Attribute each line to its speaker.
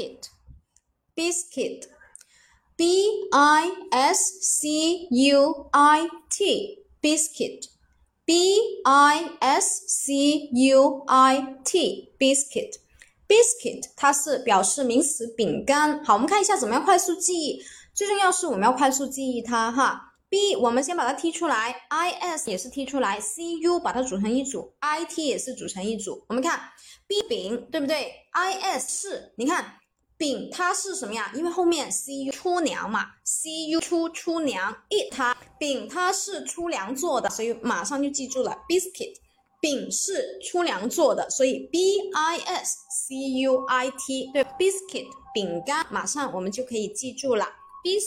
Speaker 1: biscuit，biscuit，b i s c u i t，biscuit，b i s c u i t，biscuit，biscuit，它是表示名词饼干。好，我们看一下怎么样快速记忆。最重要是我们要快速记忆它哈。b 我们先把它踢出来，i s 也是踢出来，c u 把它组成一组，i t 也是组成一组。我们看 b 饼对不对？i s 是，你看饼它是什么呀？因为后面 c u 出粮嘛，c u 出出粮，it 它饼它是粗粮做的，所以马上就记住了，biscuit 饼是粗粮做的，所以 b i s c u i t 对，biscuit 饼干，马上我们就可以记住了。bis